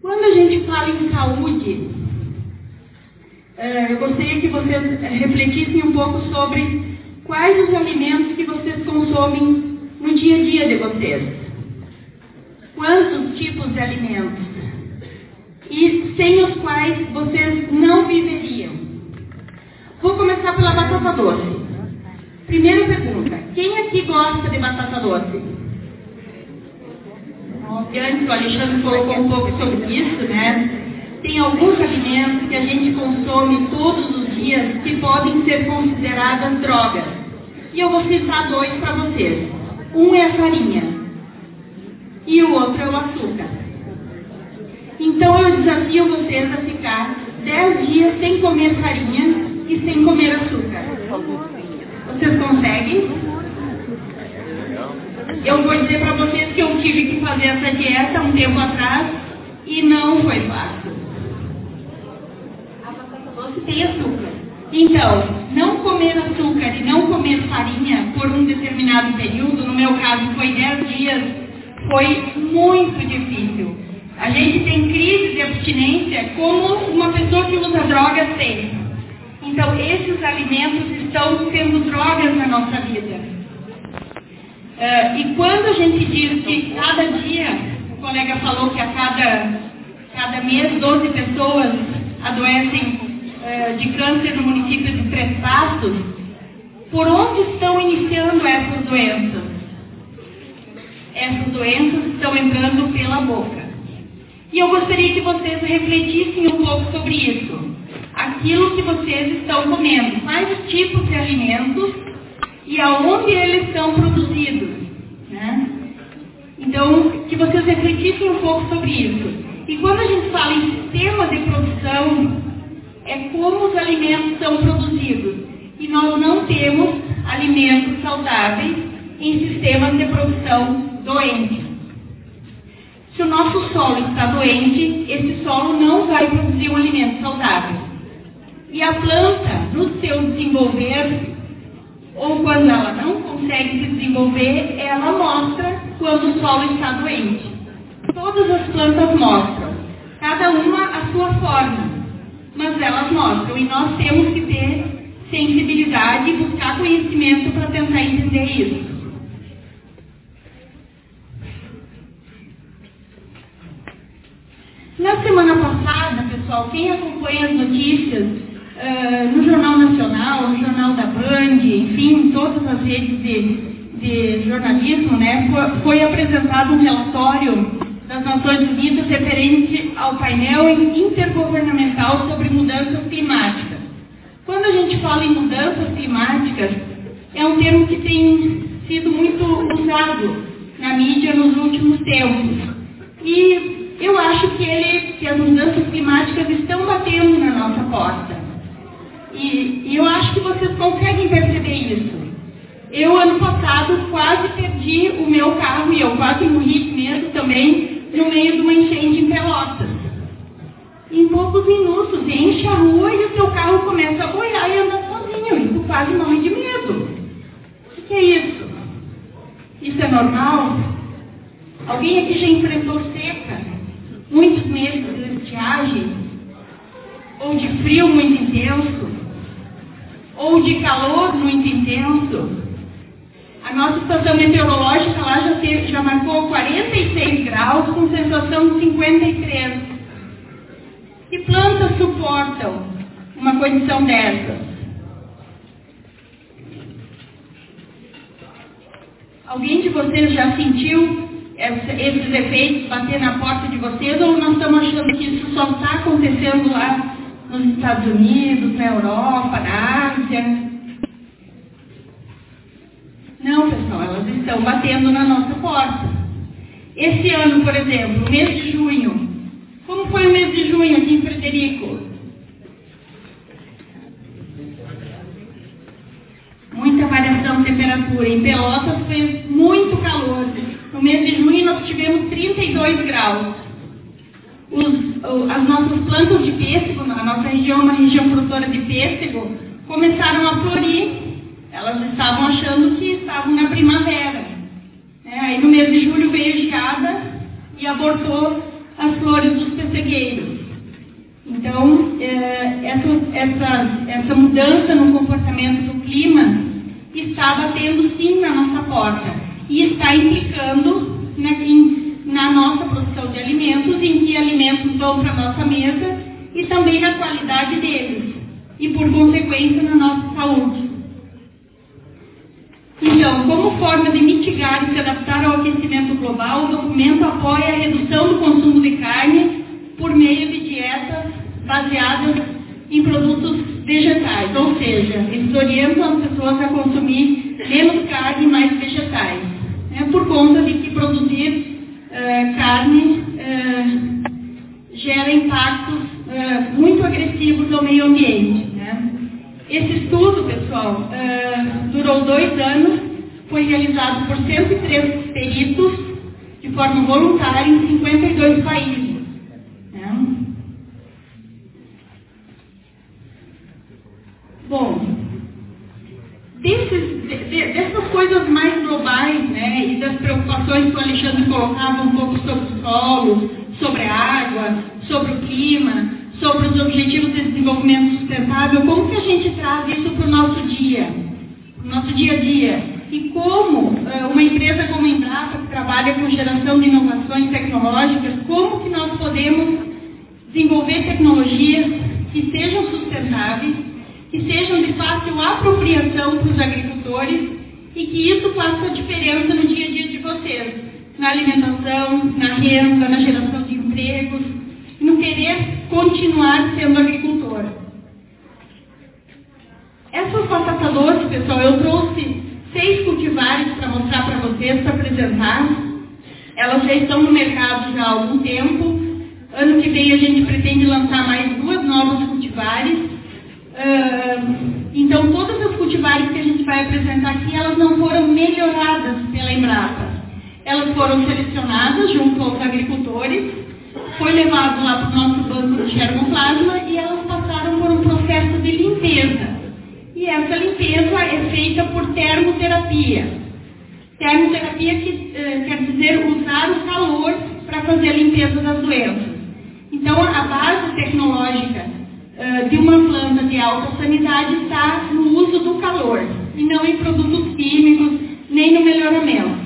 Quando a gente fala em saúde, eh, eu gostaria que vocês refletissem um pouco sobre quais os alimentos que vocês consomem no dia a dia de vocês. Quantos tipos de alimentos? E sem os quais vocês não viveriam. Vou começar pela batata doce. Primeira pergunta: quem aqui gosta de batata doce? Antes o Alexandre colocou um pouco sobre isso, né? Tem alguns alimentos que a gente consome todos os dias que podem ser consideradas drogas. E eu vou citar dois para vocês. Um é a farinha e o outro é o açúcar. Então eu desafio vocês a ficar 10 dias sem comer farinha e sem comer açúcar. Vocês conseguem? Eu vou dizer para vocês que eu tive que fazer essa dieta um tempo atrás e não foi fácil. A batata doce tem açúcar. Então, não comer açúcar e não comer farinha por um determinado período, no meu caso foi 10 dias, foi muito difícil. A gente tem crise de abstinência como uma pessoa que usa drogas tem. Então, esses alimentos estão sendo drogas na nossa vida. Uh, e quando a gente diz que cada dia, o colega falou que a cada, cada mês 12 pessoas adoecem uh, de câncer no município de Três Passos, por onde estão iniciando essas doenças? Essas doenças estão entrando pela boca. E eu gostaria que vocês refletissem um pouco sobre isso. Aquilo que vocês estão comendo, quais os tipos de alimentos e aonde eles são produzidos. Né? Então, que refletissem um pouco sobre isso. E quando a gente fala em sistema de produção, é como os alimentos são produzidos. E nós não temos alimentos saudáveis em sistemas de produção doentes. Se o nosso solo está doente, esse solo não vai produzir um alimento saudável. E a planta, no seu desenvolver, ou quando ela não consegue se desenvolver, ela mostra quando o solo está doente. Todas as plantas mostram, cada uma a sua forma, mas elas mostram e nós temos que ter sensibilidade e buscar conhecimento para tentar entender isso. Na semana passada, pessoal, quem acompanha as notícias uh, no Jornal Nacional, no Jornal da Band, enfim, todas as redes de, de jornalismo, né, foi, foi apresentado um relatório das Nações Unidas referente ao painel intergovernamental sobre mudanças climáticas. Quando a gente fala em mudanças climáticas, é um termo que tem sido muito usado na mídia nos últimos tempos. E eu acho que, ele, que as mudanças climáticas estão batendo na nossa porta. E, e eu acho que vocês conseguem perceber isso. Eu, ano passado, quase perdi o meu carro e eu quase morri medo também no meio de uma enchente em Pelotas. Em poucos minutos, enche a rua e o seu carro começa a boiar e andar sozinho. E tu quase morre de medo. O que é isso? Isso é normal? Alguém aqui já enfrentou seca? muitos meses de estiagem, ou de frio muito intenso, ou de calor muito intenso. A nossa estação meteorológica lá já, teve, já marcou 46 graus com sensação de 53. Que plantas suportam uma condição dessas? Alguém de vocês já sentiu esses efeitos bater na porta de vocês ou nós estamos achando que isso só está acontecendo lá nos Estados Unidos, na Europa, na estão batendo na nossa porta. Esse ano, por exemplo, mês de junho. Como foi o mês de junho aqui em Frederico? Muita variação de temperatura. Em Pelotas foi muito calor. No mês de junho nós tivemos 32 graus. Os, as nossas plantas de pêssego, a nossa região é uma região produtora de pêssego, começaram a florir. Elas estavam achando que estavam na primavera. E abortou as flores dos morcegueiros. Então, é, essa, essa, essa mudança no comportamento do clima está batendo sim na nossa porta e está implicando na, em, na nossa produção de alimentos, em que alimentos vão para a nossa mesa e também na qualidade deles e, por consequência, na nossa saúde. Então, como forma de mitigar e se adaptar ao aquecimento global, o documento apoia a redução do consumo de carne por meio de dietas baseadas em produtos vegetais, ou seja, eles orientam as pessoas a consumir menos carne e mais vegetais, né, por conta de que produzir uh, carne uh, gera impactos uh, muito agressivos ao meio ambiente. Né. Esse estudo, pessoal, durou dois anos, foi realizado por 103 peritos de forma voluntária em 52 países. Bom, desses, de, dessas coisas mais globais, né, e das preocupações que o Alexandre colocava um pouco sobre o solo, sobre a água, sobre o clima, sobre os objetivos de desenvolvimento sustentável, como que a gente traz isso para o nosso dia, para o nosso dia a dia? E como uh, uma empresa como a Embrapa, que trabalha com geração de inovações tecnológicas, como que nós podemos desenvolver tecnologias que sejam sustentáveis que sejam de fácil apropriação para os agricultores e que isso faça diferença no dia a dia de vocês, na alimentação, na renda, na geração de empregos, no querer continuar sendo agricultor. Essas batatas doces, pessoal, eu trouxe seis cultivares para mostrar para vocês, para apresentar. Elas já estão no mercado já há algum tempo. Ano que vem a gente pretende lançar mais duas novas cultivares então, todas as cultivares que a gente vai apresentar aqui, elas não foram melhoradas pela Embrapa. Elas foram selecionadas junto aos agricultores, foi levado lá para o nosso banco de germoplasma e elas passaram por um processo de limpeza. E essa limpeza feita por termoterapia. Termoterapia que, uh, quer dizer usar o calor para fazer a limpeza das doenças. Então, a base tecnológica de uma planta de alta sanidade está no uso do calor e não em produtos químicos nem no melhoramento.